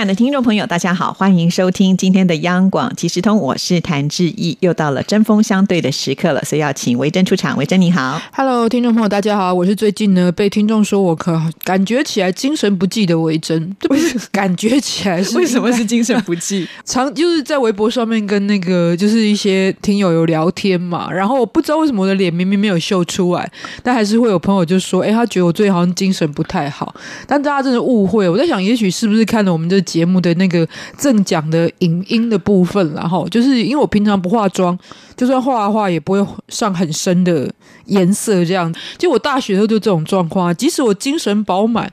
爱的听众朋友，大家好，欢迎收听今天的央广即时通，我是谭志毅，又到了针锋相对的时刻了，所以要请维珍出场。维珍你好，Hello，听众朋友大家好，我是最近呢被听众说我可感觉起来精神不济的维珍，这不是感觉起来是 为什么是精神不济？常就是在微博上面跟那个就是一些听友有聊天嘛，然后我不知道为什么我的脸明明没有秀出来，但还是会有朋友就说，哎，他觉得我最近好像精神不太好，但大家真的误会，我在想，也许是不是看了我们的节目的那个正讲的影音的部分，然后就是因为我平常不化妆，就算画的话也不会上很深的颜色，这样。就我大学时候就这种状况，即使我精神饱满，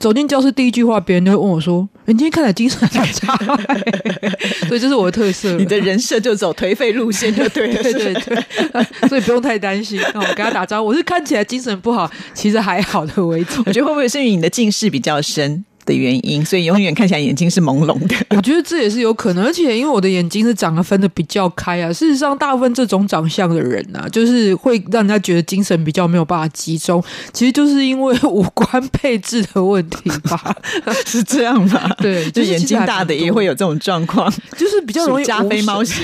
走进教室第一句话，别人都会问我说：“你今天看起来精神很差。”所以这是我的特色。你的人设就走颓废路线就对了，对对对，所以不用太担心。我跟他打招呼，我是看起来精神不好，其实还好的为主。我觉得会不会是因为你的近视比较深？的原因，所以永远看起来眼睛是朦胧的。我觉得这也是有可能，而且因为我的眼睛是长得分的比较开啊。事实上，大部分这种长相的人啊，就是会让人家觉得精神比较没有办法集中，其实就是因为五官配置的问题吧？是这样吗？对，就眼睛大的也会有这种状况，就是比较容易加菲猫型，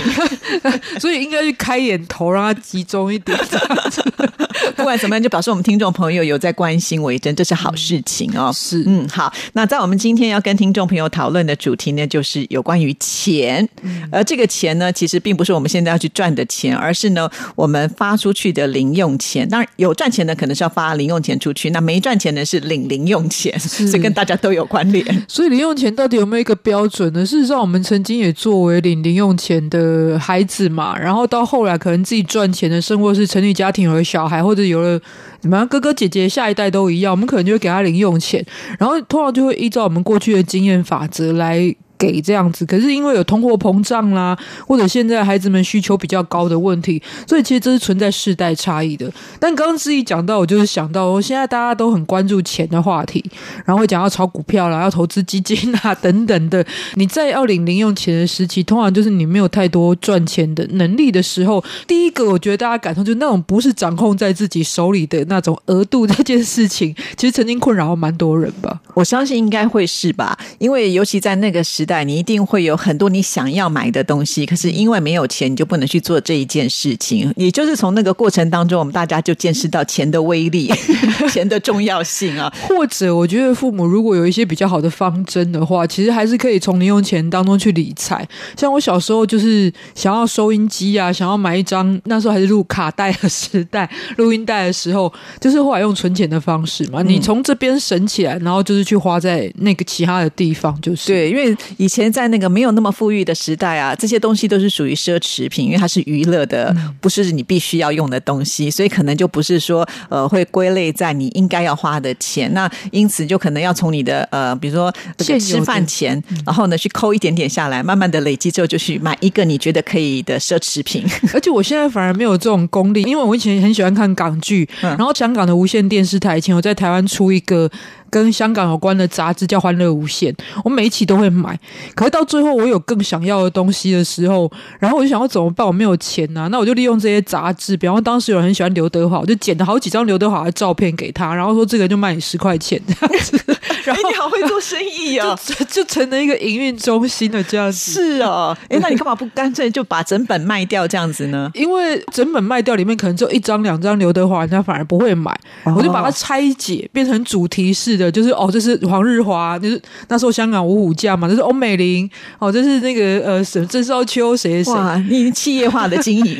所以应该去开眼头，让它集中一点。不管怎么样，就表示我们听众朋友有在关心维珍，这是好事情哦。是，嗯，好，那。在我们今天要跟听众朋友讨论的主题呢，就是有关于钱。而这个钱呢，其实并不是我们现在要去赚的钱，而是呢，我们发出去的零用钱。当然，有赚钱的可能是要发零用钱出去，那没赚钱的是领零用钱，所以跟大家都有关联。所以零用钱到底有没有一个标准呢？事实上，我们曾经也作为领零用钱的孩子嘛，然后到后来可能自己赚钱的生活是成立家庭有了小孩，或者有了。你们哥哥姐姐下一代都一样，我们可能就会给他零用钱，然后通常就会依照我们过去的经验法则来。给这样子，可是因为有通货膨胀啦，或者现在孩子们需求比较高的问题，所以其实这是存在世代差异的。但刚刚志毅讲到，我就是想到，我现在大家都很关注钱的话题，然后会讲要炒股票啦，要投资基金啊等等的。你在要领零用钱的时期，通常就是你没有太多赚钱的能力的时候。第一个，我觉得大家感受就是那种不是掌控在自己手里的那种额度这件事情，其实曾经困扰蛮多人吧。我相信应该会是吧，因为尤其在那个时。你一定会有很多你想要买的东西，可是因为没有钱，你就不能去做这一件事情。也就是从那个过程当中，我们大家就见识到钱的威力、钱的重要性啊。或者，我觉得父母如果有一些比较好的方针的话，其实还是可以从零用钱当中去理财。像我小时候就是想要收音机啊，想要买一张，那时候还是录卡带的时代，录音带的时候，就是后来用存钱的方式嘛。你从这边省起来，然后就是去花在那个其他的地方，就是对，因为。以前在那个没有那么富裕的时代啊，这些东西都是属于奢侈品，因为它是娱乐的，不是你必须要用的东西，所以可能就不是说呃会归类在你应该要花的钱。那因此就可能要从你的呃，比如说吃饭钱，然后呢去抠一点点下来，慢慢的累积之后就去买一个你觉得可以的奢侈品。而且我现在反而没有这种功力，因为我以前很喜欢看港剧，然后香港的无线电视台以前有在台湾出一个。跟香港有关的杂志叫《欢乐无限》，我每一期都会买。可是到最后，我有更想要的东西的时候，然后我就想要怎么办？我没有钱呐，那我就利用这些杂志。比方当时有人很喜欢刘德华，我就剪了好几张刘德华的照片给他，然后说这个就卖你十块钱这样子。然后你好会做生意啊，就就成了一个营运中心的这样子。是啊，哎，那你干嘛不干脆就把整本卖掉这样子呢？因为整本卖掉里面可能就一张两张刘德华，人家反而不会买。我就把它拆解变成主题式。的就是哦，这是黄日华，就是那时候香港五虎将嘛，这是欧美玲，哦，这是那个呃，沈郑少秋谁谁，哇，你企业化的经营，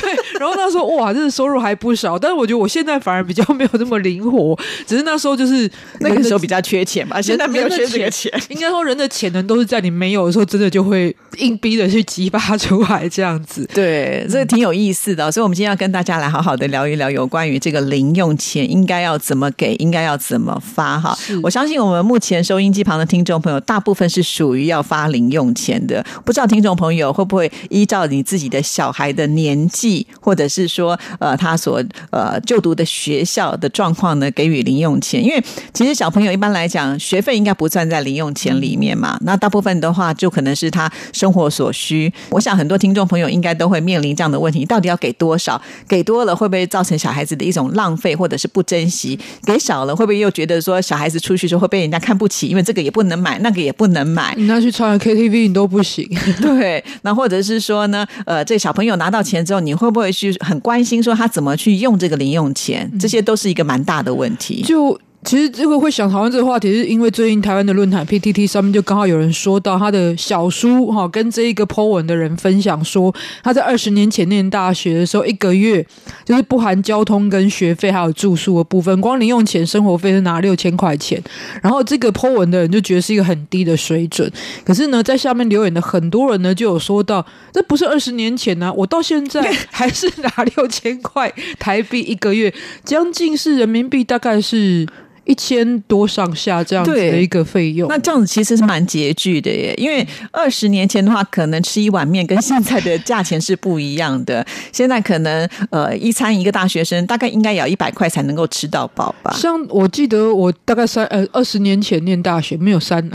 对，然后那时候哇，这个收入还不少，但是我觉得我现在反而比较没有那么灵活，只是那时候就是那个时候比较缺钱嘛，现在没有缺这个钱，应该说人的潜能都是在你没有的时候，真的就会硬逼的去激发出来这样子，对，这个挺有意思的，所以我们今天要跟大家来好好的聊一聊有关于这个零用钱应该要怎么给，应该要怎么。发哈，我相信我们目前收音机旁的听众朋友，大部分是属于要发零用钱的。不知道听众朋友会不会依照你自己的小孩的年纪，或或者是说呃他所呃就读的学校的状况呢给予零用钱，因为其实小朋友一般来讲学费应该不算在零用钱里面嘛，那大部分的话就可能是他生活所需。我想很多听众朋友应该都会面临这样的问题：到底要给多少？给多了会不会造成小孩子的一种浪费或者是不珍惜？给少了会不会又觉得说小孩子出去时候会被人家看不起？因为这个也不能买，那个也不能买。你拿去唱 KTV 你都不行。对，那或者是说呢？呃，这小朋友拿到钱之后，你会不会去很关心说他怎么去用这个零用钱？这些都是一个蛮大的问题。就其实这个会想讨论这个话题，是因为最近台湾的论坛 PTT 上面就刚好有人说到他的小叔哈，跟这一个 Po 文的人分享说，他在二十年前念大学的时候，一个月就是不含交通跟学费还有住宿的部分，光零用钱生活费是拿六千块钱。然后这个 Po 文的人就觉得是一个很低的水准。可是呢，在下面留言的很多人呢，就有说到，这不是二十年前呢，我到现在还是拿六千块台币一个月，将近是人民币大概是。一千多上下这样子的一个费用，那这样子其实是蛮拮据的耶。因为二十年前的话，可能吃一碗面跟现在的价钱是不一样的。现在可能呃，一餐一个大学生大概应该也要一百块才能够吃到饱吧。像我记得我大概三呃二十年前念大学没有三。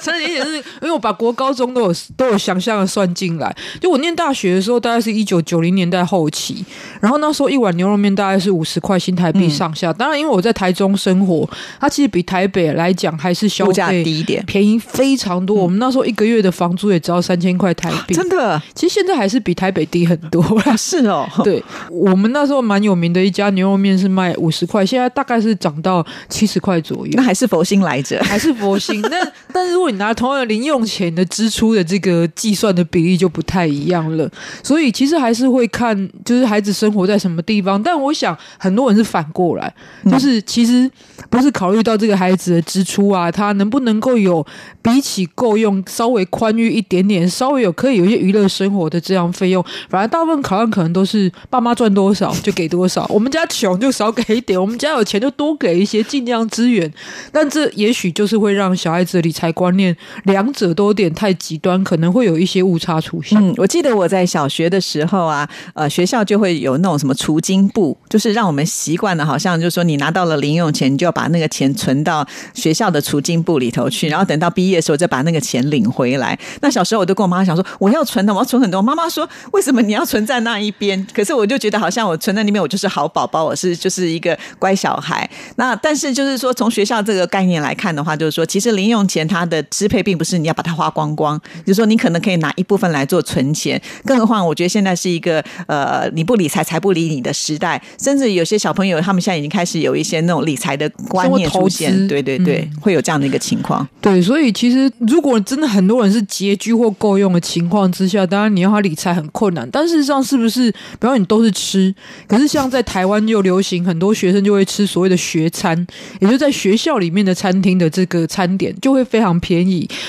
三年前是因为我把国高中都有都有想象的算进来，就我念大学的时候，大概是一九九零年代后期，然后那时候一碗牛肉面大概是五十块新台币上下。当然，因为我在台中生活，它其实比台北来讲还是消费低一点，便宜非常多。我们那时候一个月的房租也只要三千块台币，真的。其实现在还是比台北低很多。是哦，对我们那时候蛮有名的一家牛肉面是卖五十块，现在大概是涨到七十块左右。那还是佛心来着，还是佛心。那 但是如果你拿同样的零用钱的支出的这个计算的比例就不太一样了，所以其实还是会看，就是孩子生活在什么地方。但我想很多人是反过来，就是其实不是考虑到这个孩子的支出啊，他能不能够有比起够用稍微宽裕一点点，稍微有可以有一些娱乐生活的这样费用。反而大部分考量可能都是爸妈赚多少就给多少，我们家穷就少给一点，我们家有钱就多给一些，尽量支援。但这也许就是会让小孩子的理财观念。两者都有点太极端，可能会有一些误差出现。嗯，我记得我在小学的时候啊，呃，学校就会有那种什么储金部，就是让我们习惯了，好像就是说你拿到了零用钱，你就要把那个钱存到学校的储金部里头去，然后等到毕业的时候再把那个钱领回来。那小时候我都跟我妈想说，我要存的，我要存很多。妈妈说，为什么你要存在那一边？可是我就觉得好像我存在那边，我就是好宝宝，我是就是一个乖小孩。那但是就是说，从学校这个概念来看的话，就是说，其实零用钱它的支配并不是你要把它花光光，就是说你可能可以拿一部分来做存钱。更何况，我觉得现在是一个呃，你不理财，财不理你的时代。甚至有些小朋友，他们现在已经开始有一些那种理财的观念出现。对对对，会有这样的一个情况。对，所以其实如果真的很多人是拮据或够用的情况之下，当然你要他理财很困难。但事实上，是不是比方你都是吃？可是像在台湾就流行，很多学生就会吃所谓的学餐，也就在学校里面的餐厅的这个餐点就会非常便宜。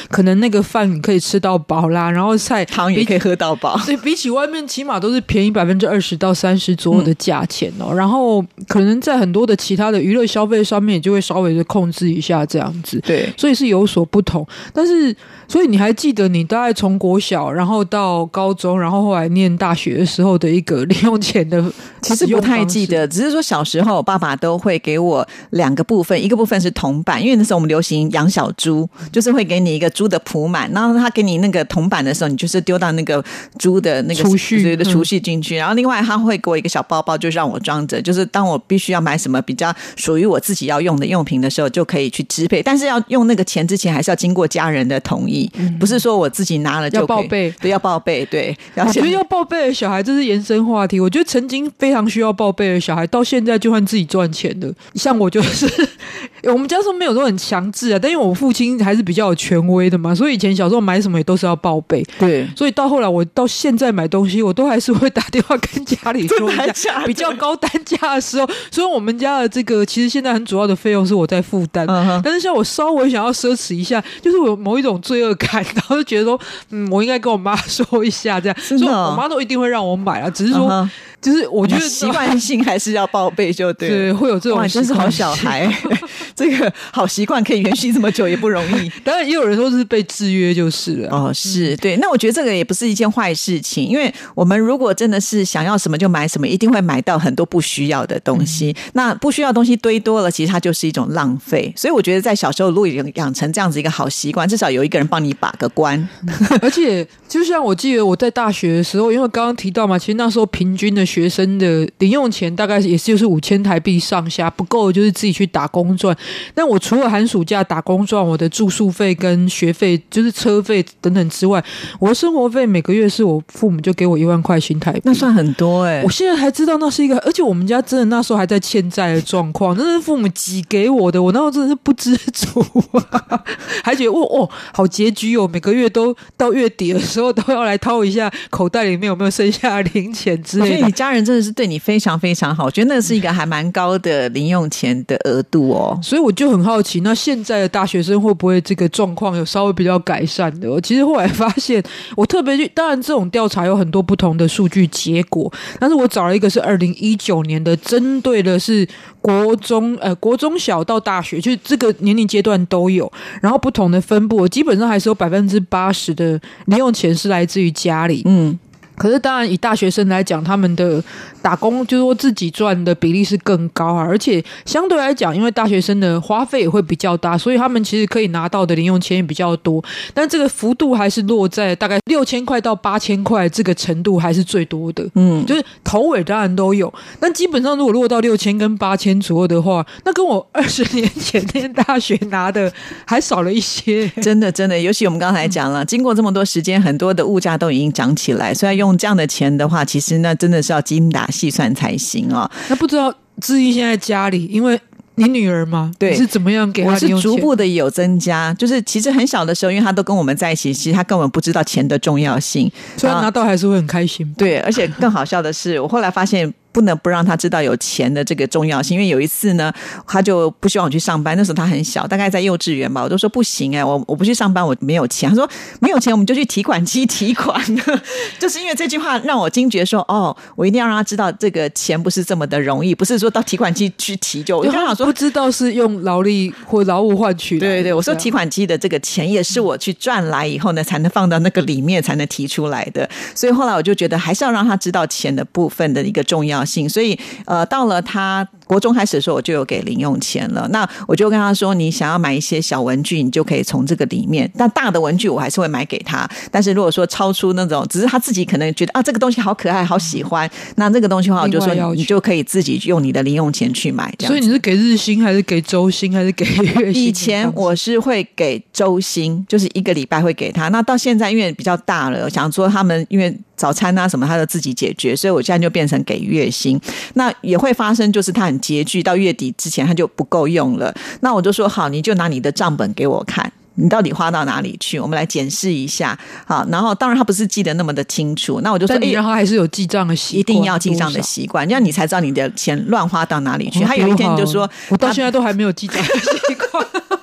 可能那个饭你可以吃到饱啦，然后菜汤也可以喝到饱，所以比起外面起码都是便宜百分之二十到三十左右的价钱哦。然后可能在很多的其他的娱乐消费上面，也就会稍微的控制一下这样子。对，所以是有所不同。但是，所以你还记得你大概从国小，然后到高中，然后后来念大学的时候的一个 零用钱的，其实不太记得，只是说小时候爸爸都会给我两个部分，一个部分是铜板，因为那时候我们流行养小猪，就是会给你一个猪的铺满，然后他给你那个铜板的时候，你就是丢到那个猪的那个储蓄的储蓄进去。然后另外他会给我一个小包包，就让我装着，就是当我必须要买什么比较属于我自己要用的用品的时候，就可以去支配。但是要用那个钱之前，还是要经过家人的同意，不是说我自己拿了就报备，不，要报备。对，我觉得要报备的小孩，这是延伸话题。我觉得曾经非常需要报备的小孩，到现在就算自己赚钱的，像我就是，我们家说没有说很强制啊，但因为我父亲还是比较有权威的嘛，所以以前小时候买什么也都是要报备。对，所以到后来我到现在买东西，我都还是会打电话跟家里说一下，比较高单价的时候，所以我们家的这个其实现在很主要的费用是我在负担，但是像我稍微想要奢侈一下，就是我有某一种罪恶感，然后就觉得说，嗯，我应该跟我妈说一下，这样，所以我妈都一定会让我买啊，只是说。就是我觉得习惯性还是要报备，就对，对，会有这种，真是好小孩。这个好习惯可以延续这么久也不容易。当然，也有人说是被制约就是了。哦，是对。那我觉得这个也不是一件坏事情，因为我们如果真的是想要什么就买什么，一定会买到很多不需要的东西。那不需要东西堆多了，其实它就是一种浪费。所以我觉得在小时候如果养养成这样子一个好习惯，至少有一个人帮你把个关。而且，就像我记得我在大学的时候，因为刚刚提到嘛，其实那时候平均的学生的零用钱大概也是就是五千台币上下，不够就是自己去打工赚。但我除了寒暑假打工赚我的住宿费跟学费，就是车费等等之外，我的生活费每个月是我父母就给我一万块新台币，那算很多哎。我现在还知道那是一个，而且我们家真的那时候还在欠债的状况，那是父母挤给我的，我那时候真的是不知足，还觉得哦哦好拮据哦，每个月都到月底的时候都要来掏一下口袋里面有没有剩下零钱之类的。所以你家人真的是对你非常非常好，我觉得那是一个还蛮高的零用钱的额度哦。所以我就很好奇，那现在的大学生会不会这个状况有稍微比较改善的？我其实后来发现，我特别去，当然这种调查有很多不同的数据结果，但是我找了一个是二零一九年的，针对的是国中呃国中小到大学，就是这个年龄阶段都有，然后不同的分布，基本上还是有百分之八十的零用钱是来自于家里，嗯。可是，当然以大学生来讲，他们的打工就是说自己赚的比例是更高啊，而且相对来讲，因为大学生的花费也会比较大，所以他们其实可以拿到的零用钱也比较多。但这个幅度还是落在大概六千块到八千块这个程度，还是最多的。嗯，就是头尾当然都有，但基本上如果落到六千跟八千左右的话，那跟我二十年前念大学拿的还少了一些。真的，真的，尤其我们刚才讲了，经过这么多时间，很多的物价都已经涨起来，虽然用。这样的钱的话，其实那真的是要精打细算才行哦。那不知道志毅现在家里，因为你女儿吗，对，是怎么样给？我是逐步的有增加，就是其实很小的时候，因为他都跟我们在一起，其实他根本不知道钱的重要性，所以拿到还是会很开心。对，而且更好笑的是，我后来发现。不能不让他知道有钱的这个重要性，因为有一次呢，他就不希望我去上班。那时候他很小，大概在幼稚园吧，我都说不行哎，我我不去上班，我没有钱。他说没有钱，我们就去提款机提款。就是因为这句话让我惊觉，说哦，我一定要让他知道，这个钱不是这么的容易，不是说到提款机去提就。我刚好说不知道是用劳力或劳务换取。对对，我说提款机的这个钱也是我去赚来以后呢，才能放到那个里面，才能提出来的。所以后来我就觉得，还是要让他知道钱的部分的一个重要。性，所以呃，到了他国中开始的时候，我就有给零用钱了。那我就跟他说，你想要买一些小文具，你就可以从这个里面。但大的文具我还是会买给他。但是如果说超出那种，只是他自己可能觉得啊，这个东西好可爱，好喜欢，那这个东西的话，我就说你就可以自己用你的零用钱去买。所以你是给日薪还是给周薪还是给月薪？以前我是会给周薪，就是一个礼拜会给他。那到现在因为比较大了，想说他们因为。早餐啊什么，他都自己解决，所以我现在就变成给月薪。那也会发生，就是他很拮据，到月底之前他就不够用了。那我就说好，你就拿你的账本给我看，你到底花到哪里去？我们来检视一下。好，然后当然他不是记得那么的清楚，那我就说，哎，然后还是有记账的习惯，一定要记账的习惯，这样你才知道你的钱乱花到哪里去。他有一天就说，我到现在都还没有记账的习惯。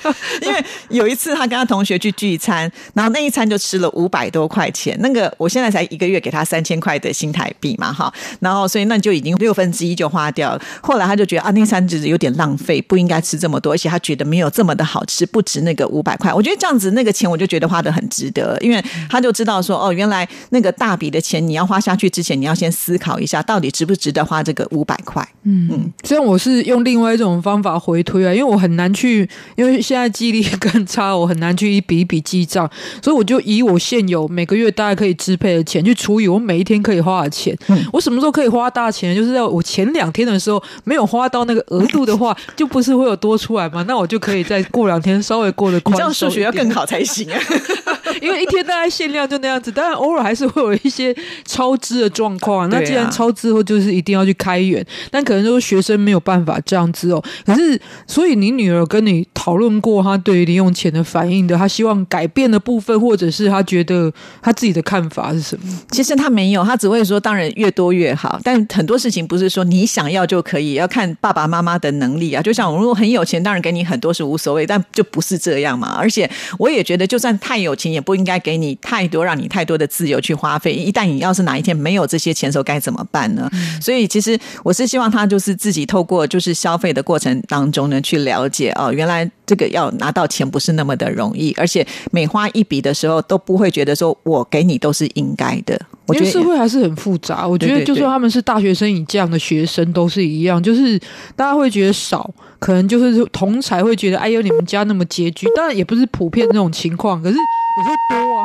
因为有一次他跟他同学去聚餐，然后那一餐就吃了五百多块钱。那个我现在才一个月给他三千块的新台币嘛，哈，然后所以那就已经六分之一就花掉了。后来他就觉得啊，那餐就是有点浪费，不应该吃这么多，而且他觉得没有这么的好吃，不值那个五百块。我觉得这样子那个钱我就觉得花的很值得，因为他就知道说哦，原来那个大笔的钱你要花下去之前，你要先思考一下，到底值不值得花这个五百块。嗯嗯，虽然我是用另外一种方法回推啊，因为我很难去，因为现在记忆力更差，我很难去一笔一笔记账，所以我就以我现有每个月大概可以支配的钱去除以我每一天可以花的钱。我什么时候可以花大钱？就是在我前两天的时候没有花到那个额度的话，就不是会有多出来吗？那我就可以再过两天稍微过得宽。这样数学要更好才行啊！因为一天大概限量就那样子，当然偶尔还是会有一些超支的状况。那既然超支后，就是一定要去开源。但可能说学生没有办法这样子哦。可是，所以你女儿跟你讨论过，他对于零用钱的反应的，他希望改变的部分，或者是他觉得他自己的看法是什么？其实他没有，他只会说，当然越多越好。但很多事情不是说你想要就可以，要看爸爸妈妈的能力啊。就像我如果很有钱，当然给你很多是无所谓，但就不是这样嘛。而且我也觉得，就算太有钱，也不应该给你太多，让你太多的自由去花费。一旦你要是哪一天没有这些钱的时候，该怎么办呢？所以其实我是希望他就是自己透过就是消费的过程当中呢，去了解哦，原来这个要拿到钱不是那么的容易，而且每花一笔的时候都不会觉得说我给你都是应该的。我觉得社会还是很复杂。我觉得就算他们是大学生以这样的学生都是一样，就是大家会觉得少，可能就是同才会觉得哎呦你们家那么拮据，当然也不是普遍这种情况，可是有时候多啊。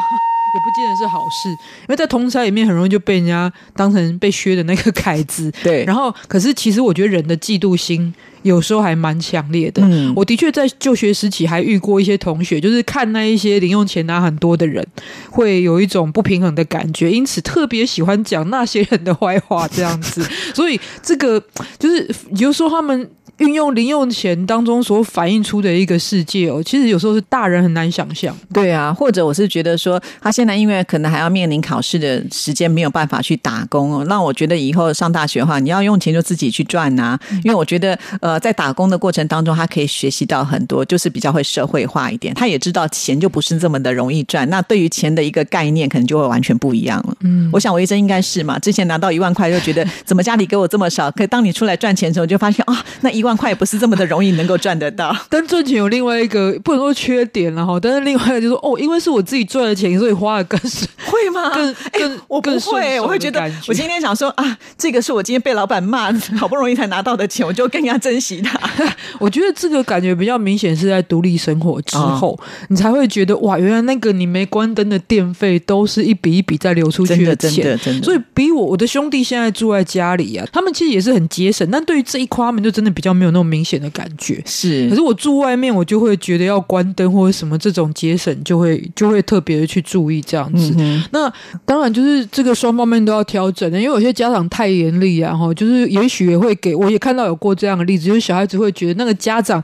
也不见得是好事，因为在同差里面很容易就被人家当成被削的那个凯子。对，然后可是其实我觉得人的嫉妒心有时候还蛮强烈的。嗯，我的确在就学时期还遇过一些同学，就是看那一些零用钱拿很多的人，会有一种不平衡的感觉，因此特别喜欢讲那些人的坏话这样子。所以这个就是，有时候他们。运用零用钱当中所反映出的一个世界哦，其实有时候是大人很难想象。对啊，或者我是觉得说，他现在因为可能还要面临考试的时间，没有办法去打工哦。那我觉得以后上大学的话，你要用钱就自己去赚呐。因为我觉得，呃，在打工的过程当中，他可以学习到很多，就是比较会社会化一点。他也知道钱就不是这么的容易赚。那对于钱的一个概念，可能就会完全不一样了。嗯，我想我一生应该是嘛。之前拿到一万块就觉得，怎么家里给我这么少？可当你出来赚钱的时候，就发现啊，那一万块也不是这么的容易能够赚得到。但赚钱有另外一个不能说缺点了哈，但是另外一个就是哦，因为是我自己赚的钱，所以花的更是会吗？更更我不会，我会觉得我今天想说啊，这个是我今天被老板骂，好不容易才拿到的钱，我就更加珍惜它。我觉得这个感觉比较明显是在独立生活之后，你才会觉得哇，原来那个你没关灯的电费都是一笔一笔在流出去的钱，所以比我我的兄弟现在住在家里啊，他们其实也是很节省，但对于这一块他们就真的比较没有那么明。显的感觉是，可是我住外面，我就会觉得要关灯或者什么这种节省，就会就会特别的去注意这样子。那当然就是这个双方面都要调整的，因为有些家长太严厉啊，哈，就是也许也会给我也看到有过这样的例子，就是小孩子会觉得那个家长。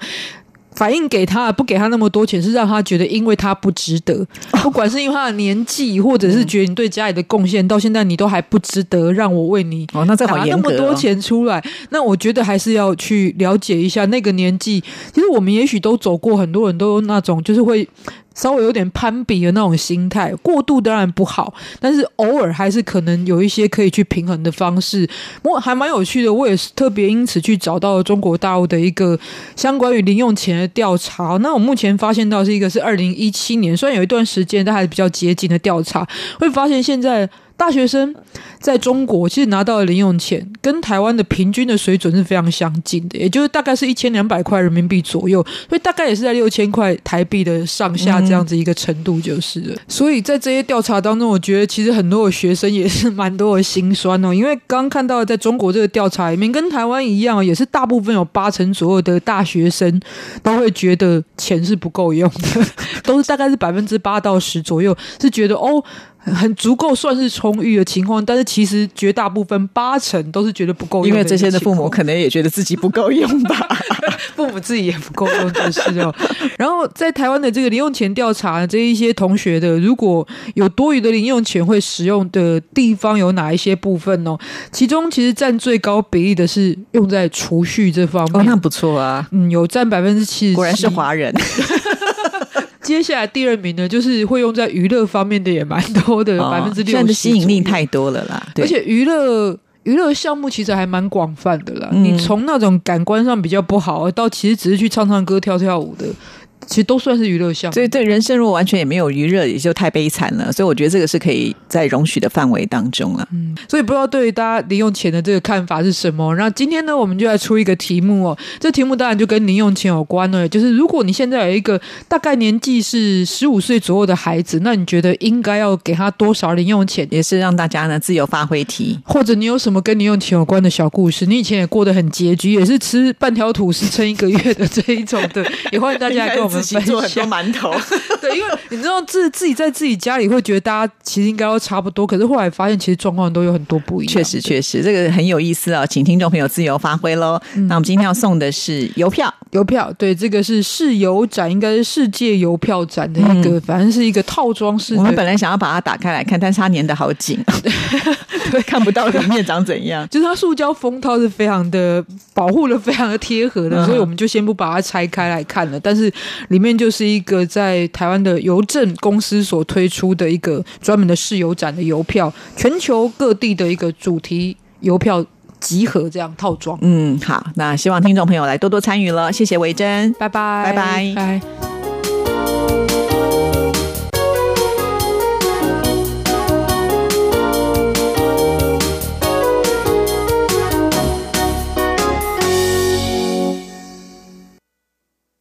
反映给他不给他那么多钱，是让他觉得因为他不值得，不管是因为他的年纪，或者是觉得你对家里的贡献到现在你都还不值得让我为你哦，那这好那么多钱出来，那我觉得还是要去了解一下那个年纪。其实我们也许都走过，很多人都那种就是会。稍微有点攀比的那种心态，过度当然不好，但是偶尔还是可能有一些可以去平衡的方式。我还蛮有趣的，我也是特别因此去找到了中国大陆的一个相关于零用钱的调查。那我目前发现到是一个是二零一七年，虽然有一段时间，但还是比较接近的调查，会发现现在。大学生在中国其实拿到的零用钱跟台湾的平均的水准是非常相近的，也就是大概是一千两百块人民币左右，所以大概也是在六千块台币的上下这样子一个程度就是了。所以在这些调查当中，我觉得其实很多的学生也是蛮多的心酸哦，因为刚看到在中国这个调查里面，跟台湾一样，也是大部分有八成左右的大学生都会觉得钱是不够用的，都是大概是百分之八到十左右是觉得哦。很足够算是充裕的情况，但是其实绝大部分八成都是觉得不够用，因为这些的父母可能也觉得自己不够 用吧，父母自己也不够用就是哦。然后在台湾的这个零用钱调查，这一些同学的如果有多余的零用钱会使用的地方有哪一些部分呢？其中其实占最高比例的是用在储蓄这方面，哦，那不错啊，嗯，有占百分之七十，果然是华人。接下来第二名呢，就是会用在娱乐方面的也蛮多的，百分之六十。的吸引力太多了啦，而且娱乐娱乐项目其实还蛮广泛的啦。你从那种感官上比较不好，到其实只是去唱唱歌、跳跳舞的。其实都算是娱乐项目，所以对人生如果完全也没有娱乐，也就太悲惨了。所以我觉得这个是可以在容许的范围当中了。嗯，所以不知道对于大家零用钱的这个看法是什么？那今天呢，我们就来出一个题目哦。这题目当然就跟零用钱有关了，就是如果你现在有一个大概年纪是十五岁左右的孩子，那你觉得应该要给他多少零用钱？也是让大家呢自由发挥题，或者你有什么跟零用钱有关的小故事？你以前也过得很拮据，也是吃半条吐司撑一个月的这一种的，也欢迎大家来跟我们分享。馒头，对，因为你知道自自己在自己家里会觉得大家其实应该都差不多，可是后来发现其实状况都有很多不一样。确实，确实，这个很有意思啊，请听众朋友自由发挥喽。那我们今天要送的是邮票，邮票，对，这个是世邮展，应该是世界邮票展的一个，反正是一个套装式。我们本来想要把它打开来看，但是它粘的好紧，对，看不到里面长怎样。就是它塑胶封套是非常的保护的，非常的贴合的，所以我们就先不把它拆开来看了。但是里面就是一个在台湾的邮政公司所推出的一个专门的试邮展的邮票，全球各地的一个主题邮票集合这样套装。嗯，好，那希望听众朋友来多多参与了，谢谢维珍，拜拜，拜拜拜。